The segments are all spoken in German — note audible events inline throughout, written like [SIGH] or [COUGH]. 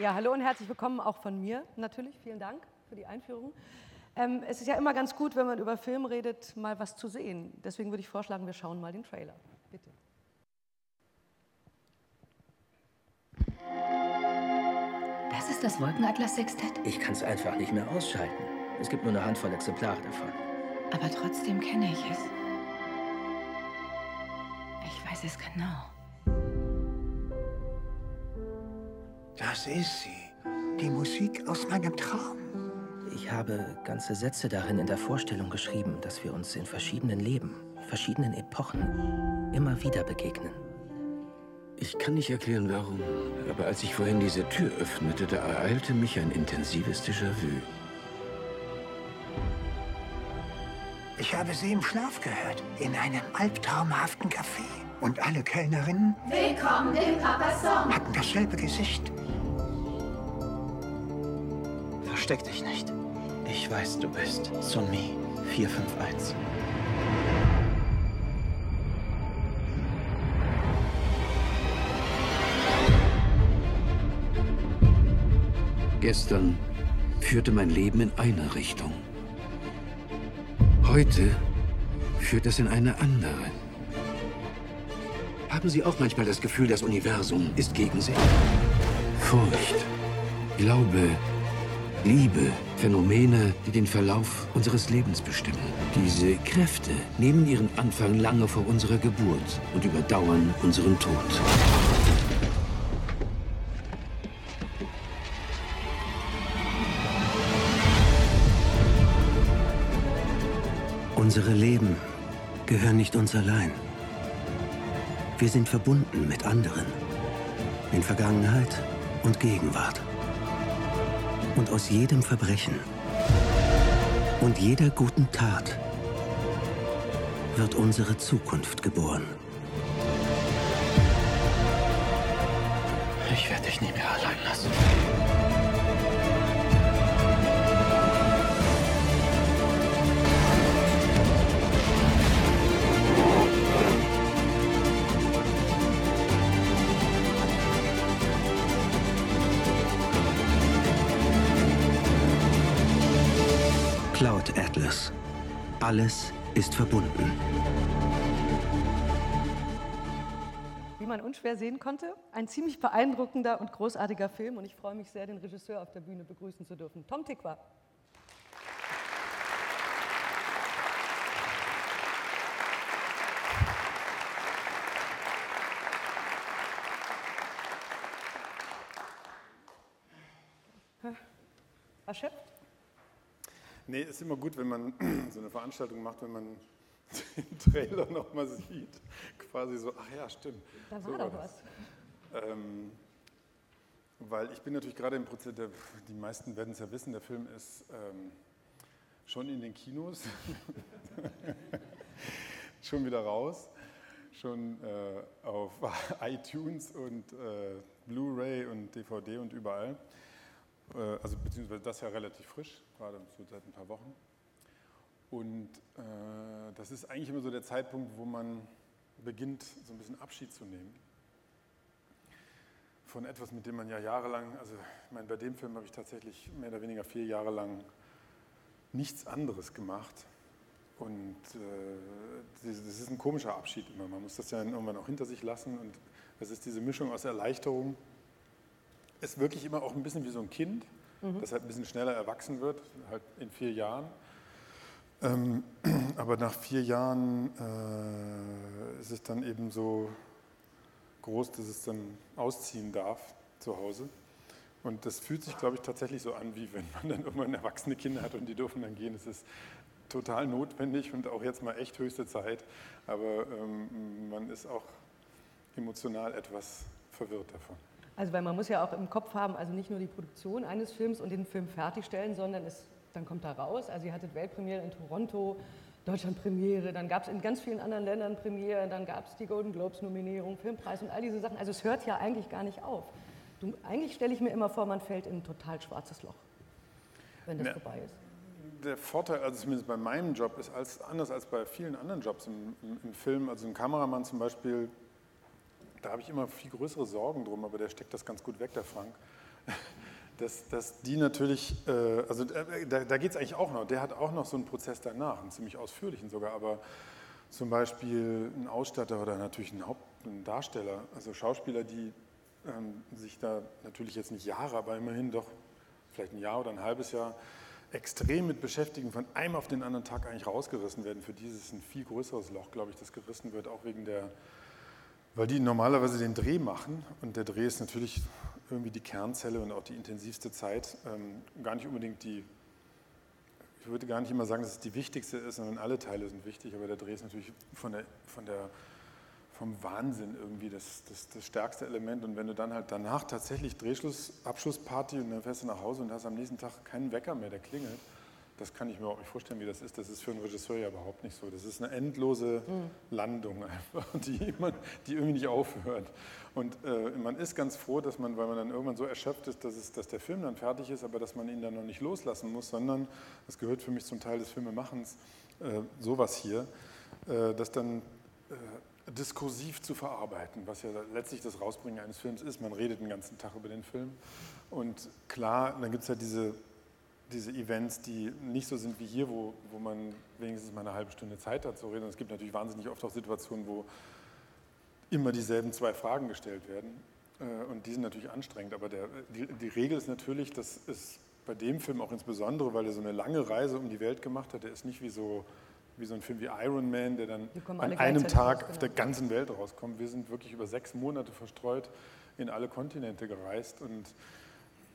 Ja, hallo und herzlich willkommen auch von mir natürlich. Vielen Dank für die Einführung. Ähm, es ist ja immer ganz gut, wenn man über Film redet, mal was zu sehen. Deswegen würde ich vorschlagen, wir schauen mal den Trailer. Bitte. Das ist das Wolkenatlas-Sextett? Ich kann es einfach nicht mehr ausschalten. Es gibt nur eine Handvoll Exemplare davon. Aber trotzdem kenne ich es. Ich weiß es genau. Das ist sie. Die Musik aus meinem Traum. Ich habe ganze Sätze darin in der Vorstellung geschrieben, dass wir uns in verschiedenen Leben, verschiedenen Epochen immer wieder begegnen. Ich kann nicht erklären, warum, aber als ich vorhin diese Tür öffnete, da ereilte mich ein intensives Déjà-vu. Ich habe sie im Schlaf gehört, in einem albtraumhaften Café. Und alle Kellnerinnen Willkommen im Papa Song. hatten dasselbe Gesicht. Versteck dich nicht. Ich weiß, du bist Sunmi 451. Gestern führte mein Leben in eine Richtung. Heute führt es in eine andere. Haben Sie auch manchmal das Gefühl, das Universum ist gegen Sie? Furcht, Glaube, Liebe, Phänomene, die den Verlauf unseres Lebens bestimmen. Diese Kräfte nehmen ihren Anfang lange vor unserer Geburt und überdauern unseren Tod. Unsere Leben gehören nicht uns allein. Wir sind verbunden mit anderen. In Vergangenheit und Gegenwart. Und aus jedem Verbrechen und jeder guten Tat wird unsere Zukunft geboren. Ich werde dich nie mehr allein lassen. Alles ist verbunden. Wie man unschwer sehen konnte, ein ziemlich beeindruckender und großartiger Film und ich freue mich sehr, den Regisseur auf der Bühne begrüßen zu dürfen. Tom Tikwa. Erschöpft? Nee, ist immer gut, wenn man [CLEARS THROAT] so eine Veranstaltung macht, wenn man [LAUGHS] den Trailer nochmal sieht. Quasi so, ach ja, stimmt. Da so war doch das. was. Ähm, weil ich bin natürlich gerade im Prozess, der, die meisten werden es ja wissen, der Film ist ähm, schon in den Kinos, [LAUGHS] schon wieder raus, schon äh, auf [LAUGHS] iTunes und äh, Blu-ray und DVD und überall. Äh, also beziehungsweise das ja relativ frisch, gerade so seit ein paar Wochen. Und äh, das ist eigentlich immer so der Zeitpunkt, wo man beginnt, so ein bisschen Abschied zu nehmen von etwas, mit dem man ja jahrelang, also ich meine, bei dem Film habe ich tatsächlich mehr oder weniger vier Jahre lang nichts anderes gemacht. Und äh, das ist ein komischer Abschied immer. Man muss das ja irgendwann auch hinter sich lassen. Und es ist diese Mischung aus Erleichterung. Es ist wirklich immer auch ein bisschen wie so ein Kind, Mhm. das halt ein bisschen schneller erwachsen wird, halt in vier Jahren. Ähm, [CLEARS THROAT] aber nach vier Jahren äh, ist es dann eben so groß, dass es dann ausziehen darf zu Hause. Und das fühlt sich, glaube ich, tatsächlich so an, wie wenn man dann irgendwann erwachsene Kinder hat und die dürfen dann gehen. Es ist total notwendig und auch jetzt mal echt höchste Zeit. Aber ähm, man ist auch emotional etwas verwirrt davon. Also weil man muss ja auch im Kopf haben, also nicht nur die Produktion eines Films und den Film fertigstellen, sondern es, dann kommt er raus. Also ihr hattet Weltpremiere in Toronto, Deutschlandpremiere, dann gab es in ganz vielen anderen Ländern Premiere, dann gab es die Golden Globes Nominierung, Filmpreis und all diese Sachen. Also es hört ja eigentlich gar nicht auf. Du, eigentlich stelle ich mir immer vor, man fällt in ein total schwarzes Loch, wenn das Ja. vorbei ist. Der Vorteil, also zumindest bei meinem Job, ist als, anders als bei vielen anderen Jobs im, im, im Film. Also ein Kameramann zum Beispiel, da habe ich immer viel größere Sorgen drum, aber der steckt das ganz gut weg, der Frank. dass, dass die natürlich, äh, also äh, da, da geht es eigentlich auch noch, der hat auch noch so einen Prozess danach, einen ziemlich ausführlichen sogar, aber zum Beispiel ein Ausstatter oder natürlich ein Hauptdarsteller, also Schauspieler, die ähm, sich da natürlich jetzt nicht Jahre, aber immerhin doch vielleicht ein Jahr oder ein halbes Jahr extrem mit beschäftigen, von einem auf den anderen Tag eigentlich rausgerissen werden. Für dieses ein viel größeres Loch, glaube ich, das gerissen wird, auch wegen der, weil die normalerweise den Dreh machen und der Dreh ist natürlich irgendwie die Kernzelle und auch die intensivste Zeit, ähm, gar nicht unbedingt die, ich würde gar nicht immer sagen, dass es die wichtigste ist, sondern alle Teile sind wichtig, aber der Dreh ist natürlich von der, von der vom Wahnsinn irgendwie das, das, das stärkste Element. Und wenn du dann halt danach tatsächlich Drehschluss, Abschlussparty und dann fährst du nach Hause und hast am nächsten Tag keinen Wecker mehr, der klingelt, das kann ich mir überhaupt nicht vorstellen, wie das ist. Das ist für einen Regisseur ja überhaupt nicht so. Das ist eine endlose mhm. Landung einfach, [LAUGHS] die, man, die irgendwie nicht aufhört. Und äh, man ist ganz froh, dass man, weil man dann irgendwann so erschöpft ist, dass, es, dass der Film dann fertig ist, aber dass man ihn dann noch nicht loslassen muss, sondern das gehört für mich zum Teil des Filmemachens, äh, sowas hier, äh, dass dann äh, diskursiv zu verarbeiten, was ja letztlich das Rausbringen eines Films ist. Man redet den ganzen Tag über den Film. Und klar, dann gibt es ja diese, diese Events, die nicht so sind wie hier, wo, wo man wenigstens mal eine halbe Stunde Zeit hat zu reden. Und es gibt natürlich wahnsinnig oft auch Situationen, wo immer dieselben zwei Fragen gestellt werden. Äh, und die sind natürlich anstrengend. Aber der, die, die Regel ist natürlich, dass es bei dem Film auch insbesondere, weil er so eine lange Reise um die Welt gemacht hat, der ist nicht wie so wie so ein Film wie Iron Man, der dann an einem Tag auf der ganzen Welt rauskommt. Wir sind wirklich über sechs Monate verstreut in alle Kontinente gereist und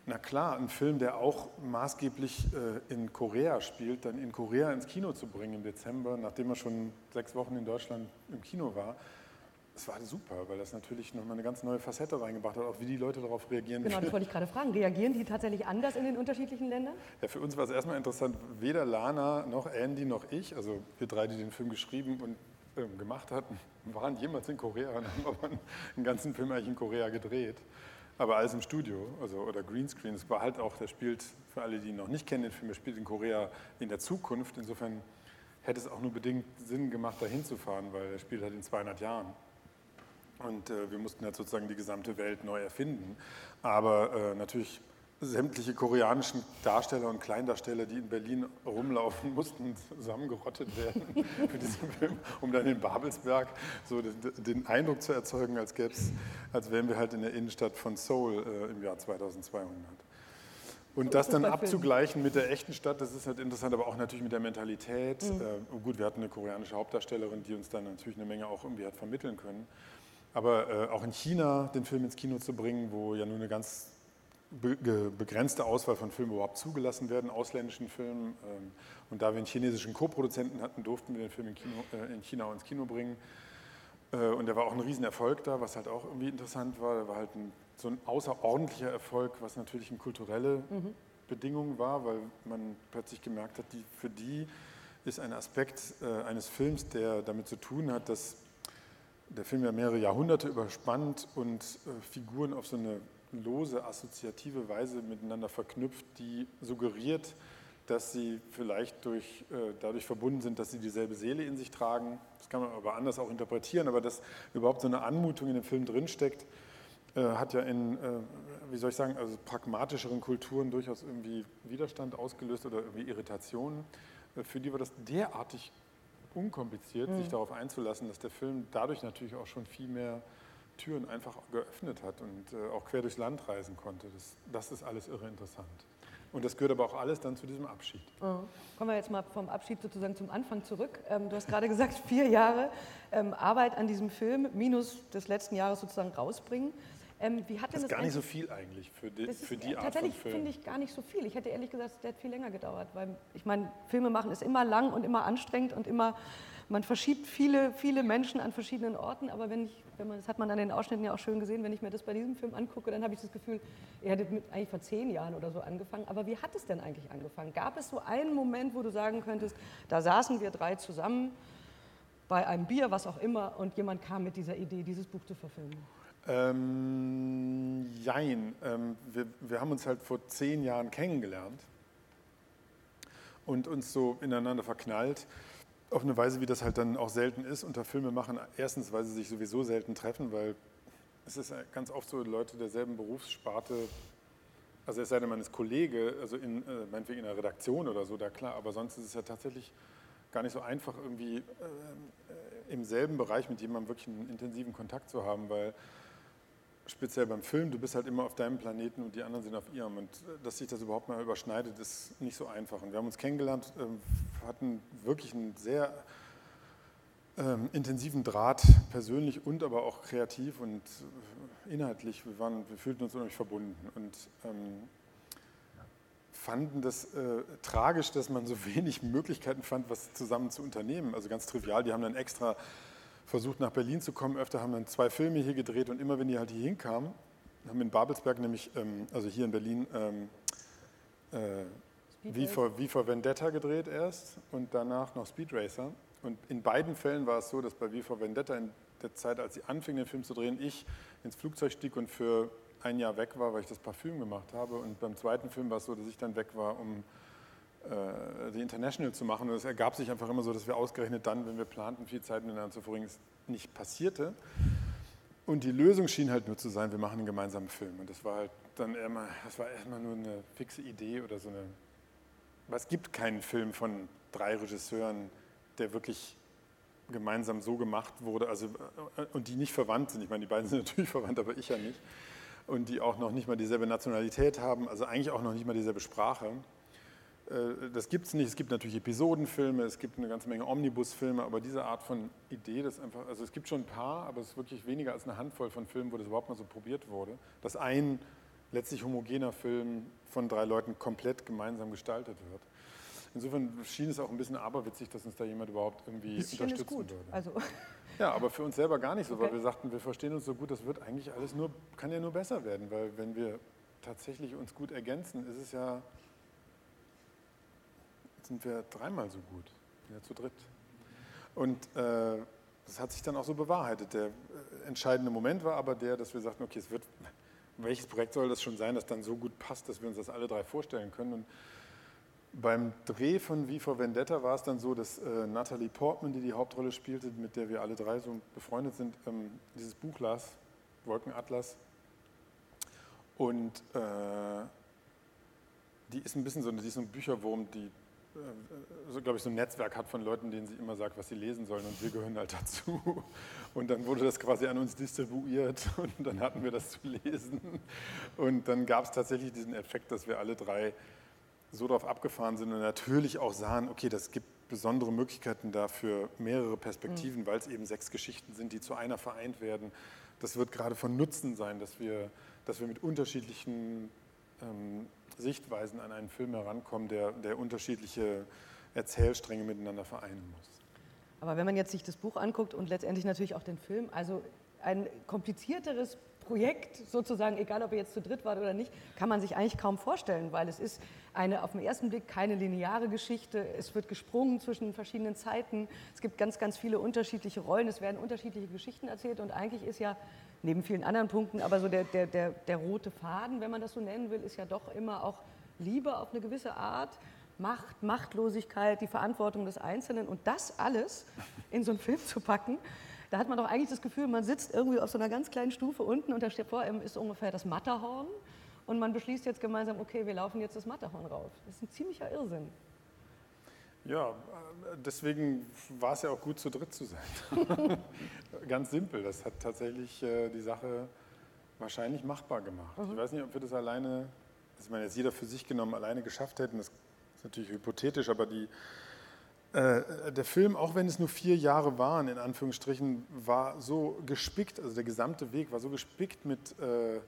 na klar, ein Film, der auch maßgeblich äh, in Korea spielt, dann in Korea ins Kino zu bringen im Dezember, nachdem er schon sechs Wochen in Deutschland im Kino war, das war super, weil das natürlich nochmal eine ganz neue Facette reingebracht hat, auch wie die Leute darauf reagieren. Genau, das wollte ich gerade fragen. Reagieren die tatsächlich anders in den unterschiedlichen Ländern? Ja, für uns war es erstmal interessant, weder Lana noch Andy noch ich, also wir drei, die den Film geschrieben und ähm, gemacht hatten, waren jemals in Korea und haben aber einen ganzen Film eigentlich in Korea gedreht. Aber alles im Studio, also oder Greenscreen. Es war halt auch, der spielt, für alle, die ihn noch nicht kennen, den Film, der spielt in Korea in der Zukunft. Insofern hätte es auch nur bedingt Sinn gemacht, da hinzufahren, weil er spielt halt in 200 Jahren. Und äh, wir mussten halt sozusagen die gesamte Welt neu erfinden. Aber äh, natürlich sämtliche koreanischen Darsteller und Kleindarsteller, die in Berlin rumlaufen, mussten zusammengerottet werden [LAUGHS] für diesen Film, um dann in Babelsberg so den, den Eindruck zu erzeugen, als, als wären wir halt in der Innenstadt von Seoul äh, im Jahr 2200. Und das dann abzugleichen mit der echten Stadt, das ist halt interessant, aber auch natürlich mit der Mentalität. Mhm. Äh, gut, wir hatten eine koreanische Hauptdarstellerin, die uns dann natürlich eine Menge auch irgendwie hat vermitteln können. Aber äh, auch in China den Film ins Kino zu bringen, wo ja nur eine ganz be begrenzte Auswahl von Filmen überhaupt zugelassen werden, ausländischen Filmen. Ähm, und da wir einen chinesischen Co-Produzenten hatten, durften wir den Film in, Kino, äh, in China ins Kino bringen. Äh, und der war auch ein Riesenerfolg da, was halt auch irgendwie interessant war. Der war halt ein, so ein außerordentlicher Erfolg, was natürlich eine kulturelle mhm. Bedingung war, weil man plötzlich gemerkt hat, die, für die ist ein Aspekt äh, eines Films, der damit zu tun hat, dass der Film ja mehrere Jahrhunderte überspannt und äh, Figuren auf so eine lose, assoziative Weise miteinander verknüpft, die suggeriert, dass sie vielleicht durch, äh, dadurch verbunden sind, dass sie dieselbe Seele in sich tragen. Das kann man aber anders auch interpretieren, aber dass überhaupt so eine Anmutung in dem Film drinsteckt, äh, hat ja in, äh, wie soll ich sagen, also pragmatischeren Kulturen durchaus irgendwie Widerstand ausgelöst oder irgendwie Irritationen. Äh, für die war das derartig unkompliziert, mhm. sich darauf einzulassen, dass der Film dadurch natürlich auch schon viel mehr Türen einfach geöffnet hat und äh, auch quer durchs Land reisen konnte. Das, das ist alles irre interessant. Und das gehört aber auch alles dann zu diesem Abschied. Mhm. Kommen wir jetzt mal vom Abschied sozusagen zum Anfang zurück. Ähm, du hast gerade [LAUGHS] gesagt, vier Jahre ähm, Arbeit an diesem Film, minus des letzten Jahres sozusagen rausbringen. Ähm, wie hat das ist gar nicht so viel eigentlich für die, das für ist, die Art Tatsächlich finde ich gar nicht so viel. Ich hätte ehrlich gesagt, der hat viel länger gedauert, weil ich meine, Filme machen ist immer lang und immer anstrengend und immer, man verschiebt viele, viele Menschen an verschiedenen Orten, aber wenn ich, wenn man, das hat man an den Ausschnitten ja auch schön gesehen, wenn ich mir das bei diesem Film angucke, dann habe ich das Gefühl, er hätte mit, eigentlich vor zehn Jahren oder so angefangen. Aber wie hat es denn eigentlich angefangen? Gab es so einen Moment, wo du sagen könntest, da saßen wir drei zusammen bei einem Bier, was auch immer, und jemand kam mit dieser Idee, dieses Buch zu verfilmen? Ähm, jein. Ähm, wir, wir haben uns halt vor zehn Jahren kennengelernt und uns so ineinander verknallt. Auf eine Weise, wie das halt dann auch selten ist unter Filmemachern. Erstens, weil sie sich sowieso selten treffen, weil es ist ganz oft so, Leute derselben Berufssparte also es sei denn, man ist Kollege, also in, äh, meinetwegen in der Redaktion oder so, da klar, aber sonst ist es ja tatsächlich gar nicht so einfach, irgendwie äh, im selben Bereich mit jemandem wirklich einen intensiven Kontakt zu haben, weil speziell beim Film, du bist halt immer auf deinem Planeten und die anderen sind auf ihrem. Und äh, dass sich das überhaupt mal überschneidet, ist nicht so einfach. Und wir haben uns kennengelernt, äh, hatten wirklich einen sehr ähm, intensiven Draht, persönlich und aber auch kreativ und äh, inhaltlich. Wir, waren, wir fühlten uns unheimlich verbunden und ähm, fanden das äh, tragisch, dass man so [LAUGHS] wenig Möglichkeiten fand, was zusammen zu unternehmen. Also ganz trivial, die haben dann extra versucht nach Berlin zu kommen, öfter haben dann zwei Filme hier gedreht und immer wenn die halt hier hinkamen, haben in Babelsberg nämlich, ähm, also hier in Berlin, ähm, äh, wie, vor, wie vor Vendetta gedreht erst und danach noch Speed Racer. Und in beiden Fällen war es so, dass bei Wie vor Vendetta in der Zeit, als sie anfingen, den Film zu drehen, ich ins Flugzeug stieg und für ein Jahr weg war, weil ich das Parfüm gemacht habe. Und beim zweiten Film war es so, dass ich dann weg war, um äh, die International zu machen. Und es ergab sich einfach immer so, dass wir ausgerechnet dann, wenn wir planten, viel Zeit miteinander zu verbringen, es nicht passierte. Und die Lösung schien halt nur zu sein, wir machen einen gemeinsamen Film. Und das war halt dann immer, das war erstmal nur eine fixe Idee oder so eine. Aber es gibt keinen Film von drei Regisseuren, der wirklich gemeinsam so gemacht wurde, also äh, und die nicht verwandt sind. Ich meine, die beiden sind [LAUGHS] natürlich verwandt, aber ich ja nicht. Und die auch noch nicht mal dieselbe Nationalität haben, also eigentlich auch noch nicht mal dieselbe Sprache. Äh, das gibt es nicht. Es gibt natürlich Episodenfilme, es gibt eine ganze Menge Omnibusfilme, aber diese Art von Idee, das einfach, also es gibt schon ein paar, aber es ist wirklich weniger als eine Handvoll von Filmen, wo das überhaupt mal so probiert wurde, dass ein letztlich homogener Film von drei Leuten komplett gemeinsam gestaltet wird. Insofern schien es auch ein bisschen aberwitzig, dass uns da jemand überhaupt irgendwie unterstützen gut. würde. Also. [LAUGHS] Ja, aber für uns selber gar nicht so, okay. weil wir sagten, wir verstehen uns so gut, das wird eigentlich alles nur, kann ja nur besser werden, weil wenn wir tatsächlich uns gut ergänzen, ist es ja sind wir dreimal so gut, ja, zu dritt. Und äh, das hat sich dann auch so bewahrheitet. Der äh, entscheidende Moment war aber der, dass wir sagten, okay, es wird, welches Projekt soll das schon sein, das dann so gut passt, dass wir uns das alle drei vorstellen können. Und beim Dreh von Wie vor Vendetta war es dann so, dass äh, Natalie Portman, die die Hauptrolle spielte, mit der wir alle drei so befreundet sind, ähm, dieses Buch las, Wolkenatlas. Und äh, die ist ein bisschen so, die ist ein Bücherwurm, die so, glaube ich, so ein Netzwerk hat von Leuten, denen sie immer sagt, was sie lesen sollen und wir gehören halt dazu. Und dann wurde das quasi an uns distribuiert [LAUGHS] und dann hatten wir das zu lesen. Und dann gab es tatsächlich diesen Effekt, dass wir alle drei so darauf abgefahren sind und natürlich auch sahen, okay, das gibt besondere Möglichkeiten dafür, mehrere Perspektiven, mhm. weil es eben sechs Geschichten sind, die zu einer vereint werden. Das wird gerade von Nutzen sein, dass wir, dass wir mit unterschiedlichen ähm, Sichtweisen an einen Film herankommen, der, der unterschiedliche Erzählstränge miteinander vereinen muss. Aber wenn man jetzt sich das Buch anguckt und letztendlich natürlich auch den Film, also ein komplizierteres Projekt sozusagen, egal ob ihr jetzt zu dritt wart oder nicht, kann man sich eigentlich kaum vorstellen, weil es ist eine auf den ersten Blick keine lineare Geschichte. Es wird gesprungen zwischen verschiedenen Zeiten. Es gibt ganz, ganz viele unterschiedliche Rollen. Es werden unterschiedliche Geschichten erzählt und eigentlich ist ja neben vielen anderen Punkten, aber so der, der, der, der rote Faden, wenn man das so nennen will, ist ja doch immer auch Liebe auf eine gewisse Art, Macht, Machtlosigkeit, die Verantwortung des Einzelnen und das alles in so einen Film zu packen, da hat man doch eigentlich das Gefühl, man sitzt irgendwie auf so einer ganz kleinen Stufe unten und da steht vor einem ist ungefähr das Matterhorn und man beschließt jetzt gemeinsam, okay, wir laufen jetzt das Matterhorn rauf. Das ist ein ziemlicher Irrsinn. Ja, äh, deswegen war es ja auch gut, zu dritt zu sein. [LAUGHS] Ganz simpel, das hat tatsächlich äh, die Sache wahrscheinlich machbar gemacht. Mhm. Ich weiß nicht, ob wir das alleine, dass man jetzt jeder für sich genommen alleine geschafft hätten, das ist natürlich hypothetisch, aber die, äh, der Film, auch wenn es nur vier Jahre waren, in Anführungsstrichen, war so gespickt, also der gesamte Weg war so gespickt mit... Äh,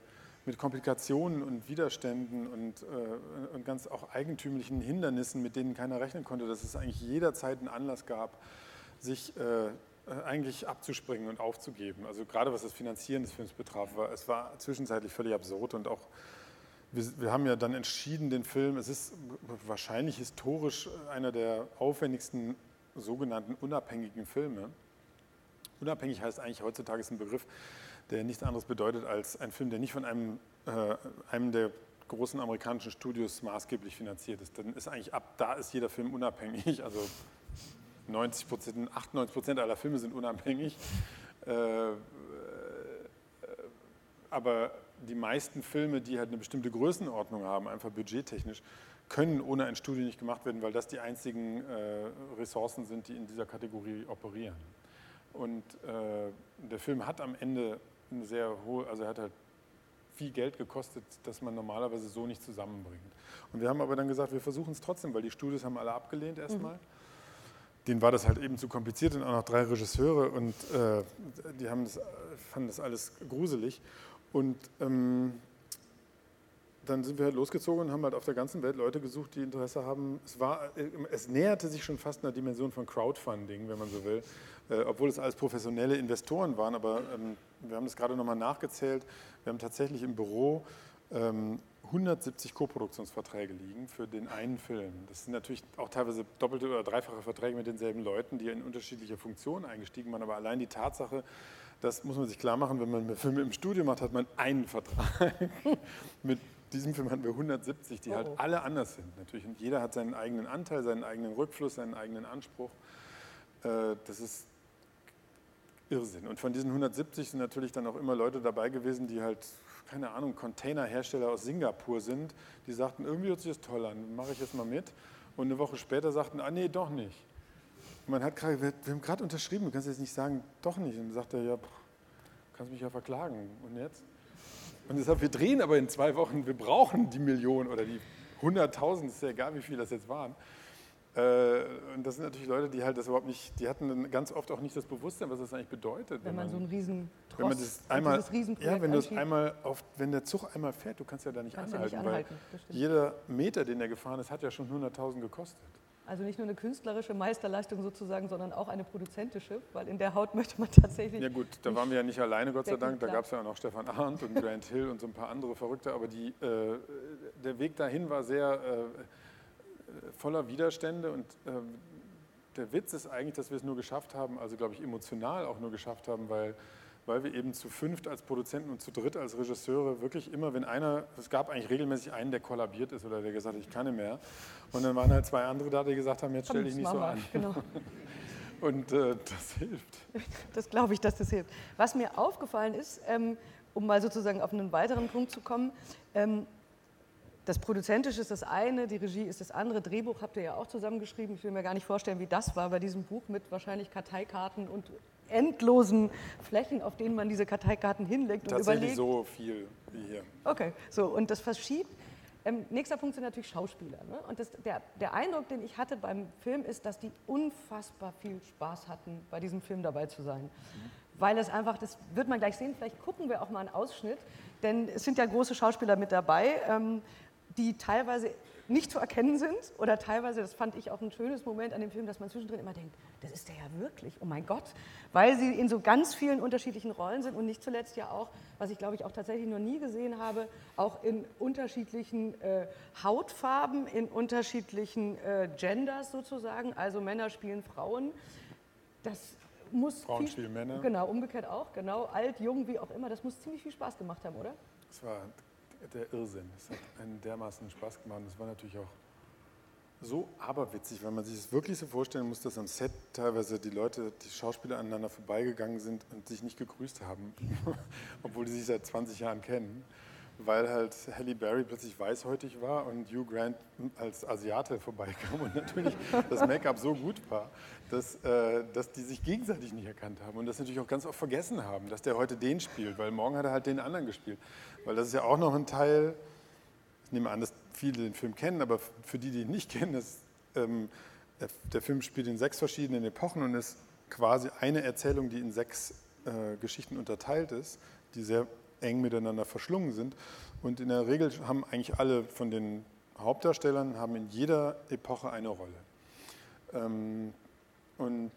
mit Komplikationen und Widerständen und, äh, und ganz auch eigentümlichen Hindernissen, mit denen keiner rechnen konnte, dass es eigentlich jederzeit einen Anlass gab, sich äh, eigentlich abzuspringen und aufzugeben. Also gerade was das Finanzieren des Films betraf, war es war zwischenzeitlich völlig absurd und auch wir, wir, haben ja dann entschieden, den Film, es ist wahrscheinlich historisch einer der aufwendigsten sogenannten unabhängigen Filme. Unabhängig heißt eigentlich heutzutage ist ein Begriff, der nichts anderes bedeutet als ein Film, der nicht von einem, äh, einem der großen amerikanischen Studios maßgeblich finanziert ist. Dann ist eigentlich ab da ist jeder Film unabhängig. [LAUGHS] Also 90 Prozent, 98 Prozent aller Filme sind unabhängig. Äh, äh, aber die meisten Filme, die halt eine bestimmte Größenordnung haben, einfach budgettechnisch, können ohne ein Studio nicht gemacht werden, weil das die einzigen äh, Ressourcen sind, die in dieser Kategorie operieren. Und äh, der Film hat am Ende eine sehr hohe, also er hat halt viel Geld gekostet, das man normalerweise so nicht zusammenbringt. Und wir haben aber dann gesagt, wir versuchen es trotzdem, weil die Studios haben alle abgelehnt erstmal. Mhm. Denen war das halt eben zu kompliziert und auch noch drei Regisseure und äh, die haben das, fanden das alles gruselig. Und ähm, dann sind wir halt losgezogen und haben halt auf der ganzen Welt Leute gesucht, die Interesse haben. Es, war, es näherte sich schon fast einer Dimension von Crowdfunding, wenn man so will, äh, obwohl es alles professionelle Investoren waren. Aber ähm, wir haben das gerade nochmal nachgezählt. Wir haben tatsächlich im Büro ähm, 170 Koproduktionsverträge liegen für den einen Film. Das sind natürlich auch teilweise doppelte oder dreifache Verträge mit denselben Leuten, die in unterschiedliche Funktionen eingestiegen waren. Aber allein die Tatsache, das muss man sich klar machen, wenn man Filme im Studio macht, hat man einen Vertrag [LAUGHS] mit diesem Film hatten wir 170, die halt oh. halt alle anders sind natürlich. Und jeder hat seinen eigenen Anteil, seinen eigenen Rückfluss, seinen eigenen Anspruch. Äh, das ist Irrsinn. Und von diesen 170 sind natürlich dann auch immer Leute dabei gewesen, die halt, keine Ahnung, Containerhersteller aus Singapur sind, die sagten, irgendwie hört sich das toll an, mache ich jetzt mal mit. Und eine Woche später sagten, ah nee, doch nicht. Und man hat gerade, wir, wir haben gerade unterschrieben, du kannst jetzt nicht sagen, doch nicht. Und dann sagt er, ja, pff, kannst mich ja verklagen. Und jetzt? Und deshalb, wir drehen aber in zwei Wochen, wir brauchen die Millionen oder die 100.000, ist ja egal, wie viel das jetzt waren. Äh, und das sind natürlich Leute, die halt das überhaupt nicht, die hatten ganz oft auch nicht das Bewusstsein, was das eigentlich bedeutet. Wenn, wenn man, so einen riesen Tross, wenn man das einmal, ja, wenn du das einmal auf, wenn der Zug einmal fährt, du kannst ja da nicht anhalten, ja nicht anhalten weil jeder Meter, den er gefahren ist, hat ja schon 100.000 gekostet. Also nicht nur eine künstlerische Meisterleistung sozusagen, sondern auch eine produzentische, weil in der Haut [LAUGHS] möchte man tatsächlich. Ja gut, da waren wir ja nicht alleine, Gott sei Dank. Da gab es ja auch noch Stefan Arndt und Grant Hill und so ein paar andere Verrückte. Aber die, äh, der Weg dahin war sehr äh, voller Widerstände und äh, der Witz ist eigentlich, dass wir es nur geschafft haben, also glaube ich emotional auch nur geschafft haben, weil weil wir eben zu fünft als Produzenten und zu dritt als Regisseure wirklich immer, wenn einer, es gab eigentlich regelmäßig einen, der kollabiert ist oder der gesagt hat, ich kann nicht mehr. Und dann waren halt zwei andere da, die gesagt haben, jetzt stell dich nicht so an. Genau. [LAUGHS] Und äh, das hilft. [LAUGHS] Das glaube ich, dass das hilft. Was mir aufgefallen ist, ähm, um mal sozusagen auf einen weiteren Punkt zu kommen, ähm, das Produzentische ist das eine, die Regie ist das andere. Drehbuch habt ihr ja auch zusammengeschrieben. Ich will mir gar nicht vorstellen, wie das war bei diesem Buch mit wahrscheinlich Karteikarten und endlosen Flächen, auf denen man diese Karteikarten hinlegt und überlegt. so viel wie hier. Okay, so und das verschiebt. Ähm, nächster Punkt sind natürlich Schauspieler. Ne? Und das, der, der Eindruck, den ich hatte beim Film, ist, dass die unfassbar viel Spaß hatten, bei diesem Film dabei zu sein. Mhm. Weil es einfach, das wird man gleich sehen, vielleicht gucken wir auch mal einen Ausschnitt, denn es sind ja große Schauspieler mit dabei, ähm, die teilweise nicht zu erkennen sind oder teilweise, das fand ich auch ein schönes Moment an dem Film, dass man zwischendrin immer denkt, das ist der ja wirklich, oh mein Gott, weil sie in so ganz vielen unterschiedlichen Rollen sind und nicht zuletzt ja auch, was ich glaube ich auch tatsächlich noch nie gesehen habe, auch in unterschiedlichen äh, Hautfarben, in unterschiedlichen äh, Genders sozusagen, also Männer spielen Frauen. Das muss Frauen viel, spielen Männer. Genau, umgekehrt auch, genau, alt, jung, wie auch immer, das muss ziemlich viel Spaß gemacht haben, oder? Es war der Irrsinn. Es hat einen dermaßen Spaß gemacht. Es war natürlich auch so aberwitzig, wenn man sich das wirklich so vorstellen muss, dass am Set teilweise die Leute, die Schauspieler aneinander vorbeigegangen sind und sich nicht gegrüßt haben, [LAUGHS] obwohl die sich seit 20 Jahren kennen weil halt Halle Berry plötzlich weißhäutig war und Hugh Grant als Asiate vorbeikam und natürlich das Make-up so gut war, dass, äh, dass die sich gegenseitig nicht erkannt haben und das natürlich auch ganz oft vergessen haben, dass der heute den spielt, weil morgen hat er halt den anderen gespielt. Weil das ist ja auch noch ein Teil, ich nehme an, dass viele den Film kennen, aber für die, die ihn nicht kennen, ist, ähm, der Film spielt in sechs verschiedenen Epochen und ist quasi eine Erzählung, die in sechs äh, Geschichten unterteilt ist, die sehr eng miteinander verschlungen sind. Und in der Regel haben eigentlich alle von den Hauptdarstellern haben in jeder Epoche eine Rolle. Ähm, und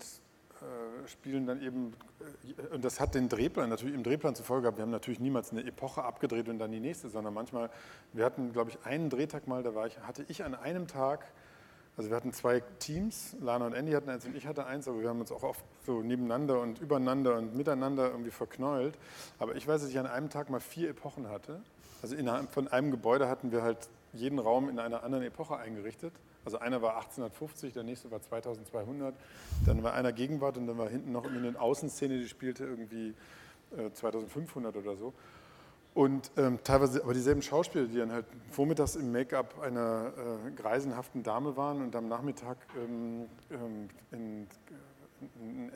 äh, spielen dann eben, äh, und das hat den Drehplan natürlich im Drehplan zur Folge gehabt, wir haben natürlich niemals eine Epoche abgedreht und dann die nächste, sondern manchmal, wir hatten, glaube ich, einen Drehtag mal, da war ich, hatte ich an einem Tag also wir hatten zwei Teams, Lana und Andy hatten eins und ich hatte eins, aber wir haben uns auch oft so nebeneinander und übereinander und miteinander irgendwie verknäult. Aber ich weiß, dass ich an einem Tag mal vier Epochen hatte. Also innerhalb von einem Gebäude hatten wir halt jeden Raum in einer anderen Epoche eingerichtet. Also einer war 1850, der nächste war 2200, dann war einer Gegenwart und dann war hinten noch eine Außenszene, die spielte irgendwie 2500 äh, oder so. Und ähm, teilweise aber dieselben Schauspieler, die dann halt vormittags im Make-up einer äh, greisenhaften Dame waren und am Nachmittag ähm, ähm, in, in, in,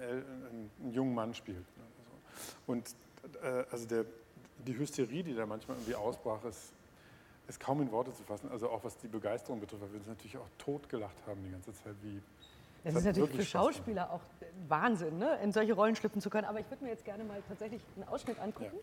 einen jungen Mann spielten. Und äh, also der, die Hysterie, die da manchmal irgendwie ausbrach, ist, ist kaum in Worte zu fassen. Also auch was die Begeisterung betrifft, weil wir uns natürlich auch totgelacht haben die ganze Zeit, wie das ist natürlich für Schauspieler auch Wahnsinn, ne? in solche Rollen schlüpfen zu können. Aber ich würde mir jetzt gerne mal tatsächlich einen Ausschnitt angucken.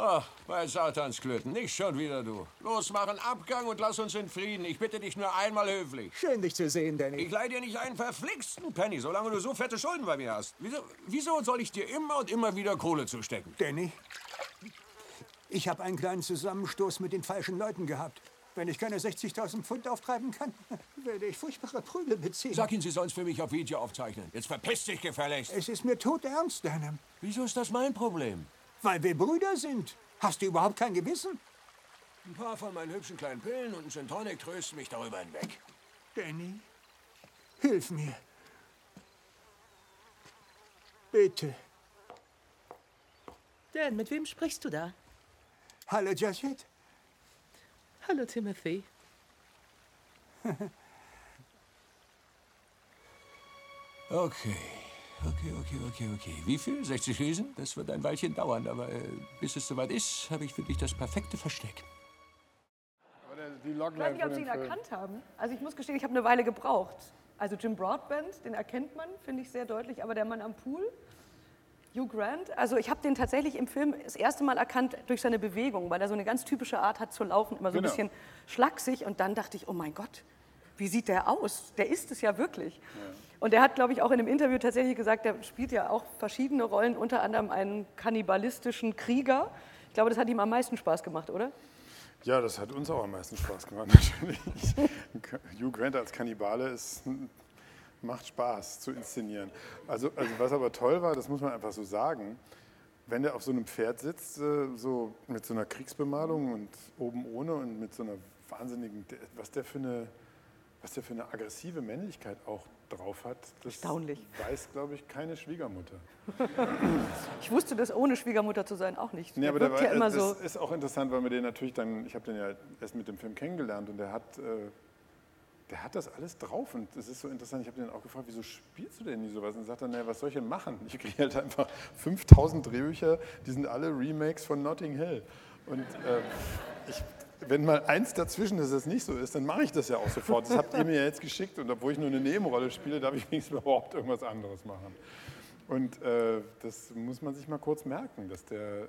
Ach, bei Satansklöten, nicht schon wieder du. Los, mach einen Abgang und lass uns in Frieden. Ich bitte dich nur einmal höflich. Schön, dich zu sehen, Danny. Ich leih dir nicht einen verflixten Penny, solange du so fette Schulden bei mir hast. Wieso, wieso soll ich dir immer und immer wieder Kohle zustecken? Danny, ich habe einen kleinen Zusammenstoß mit den falschen Leuten gehabt. Wenn ich keine 60.000 Pfund auftreiben kann, [LAUGHS] werde ich furchtbare Prügel beziehen. Sag Ihnen, Sie sollen es für mich auf Video aufzeichnen. Jetzt verpiss dich gefälligst. Es ist mir todernst, Denham. Wieso ist das mein Problem? Weil wir Brüder sind. Hast du überhaupt kein Gewissen? Ein paar von meinen hübschen kleinen Pillen und ein Gin Tonic trösten mich darüber hinweg. Danny, hilf mir. Bitte. Dan, mit wem sprichst du da? Hallo, Joshit. Hallo, Timothy. [LAUGHS] okay. Okay, okay, okay, okay. Wie viel? 60 Riesen? Das wird ein Weilchen dauern, aber äh, bis es soweit ist, habe ich für dich das perfekte Versteck. ich weiß nicht, ob Sie ihn erkannt haben. Also ich muss gestehen, ich habe eine Weile gebraucht. Also Jim Broadbent, den erkennt man, finde ich sehr deutlich, aber der Mann am Pool, Hugh Grant, also ich habe den tatsächlich im Film das erste Mal erkannt durch seine Bewegung, weil er so eine ganz typische Art hat zu laufen, immer so genau. ein bisschen schlaksig und dann dachte ich, oh mein Gott, wie sieht der aus? Der ist es ja wirklich. Ja. Und er hat, glaube ich, auch in einem Interview tatsächlich gesagt, er spielt ja auch verschiedene Rollen, unter anderem einen kannibalistischen Krieger. Ich glaube, das hat ihm am meisten Spaß gemacht, oder? Ja, das hat uns auch am meisten Spaß gemacht, [LAUGHS] natürlich. Hugh Grant als Kannibale ist macht Spaß zu inszenieren. Also, also was aber toll war, das muss man einfach so sagen, wenn der auf so einem Pferd sitzt, äh, so mit so einer Kriegsbemalung und oben ohne und mit so einer wahnsinnigen, was der für eine, was der für eine aggressive Männlichkeit auch drauf hat, das Erstaunlich. weiß, glaube ich, keine Schwiegermutter. [LAUGHS] ich wusste das ohne Schwiegermutter zu sein auch nicht. Nee, aber der war, ja immer das so ist auch interessant, weil wir den natürlich dann, ich habe den ja erst mit dem Film kennengelernt und der hat äh, der hat das alles drauf und das ist so interessant. Ich habe den auch gefragt, wieso spielst du denn nie sowas? Und sagt er, naja, was soll ich denn machen? Ich kriege halt einfach 5000 Drehbücher, die sind alle Remakes von Notting Hill. Und äh, ich, wenn mal eins dazwischen ist, das nicht so ist, dann mache ich das ja auch sofort. Das habt ihr mir ja jetzt geschickt und obwohl ich nur eine Nebenrolle spiele, darf ich wenigstens überhaupt irgendwas anderes machen. Und äh, das muss man sich mal kurz merken, dass der, äh,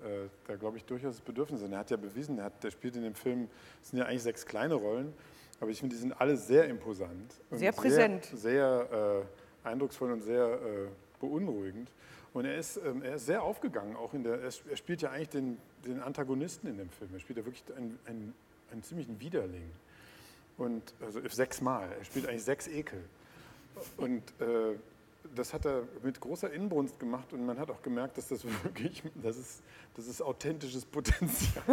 da glaube ich durchaus das Bedürfnis ist. Er hat ja bewiesen, der, hat, der spielt in dem Film, es sind ja eigentlich sechs kleine Rollen, aber ich finde, die sind alle sehr imposant. Sehr präsent. Sehr, sehr äh, eindrucksvoll und sehr äh, beunruhigend. Und er ist, ähm, er ist sehr aufgegangen, auch in der, er spielt ja eigentlich den, den Antagonisten in dem Film. Er spielt ja wirklich einen, einen, einen ziemlichen Widerling. Und also sechsmal. Er spielt eigentlich sechs Ekel. Und äh, das hat er mit großer Inbrunst gemacht und man hat auch gemerkt, dass das [LAUGHS] wirklich, das ist, das ist authentisches Potenzial.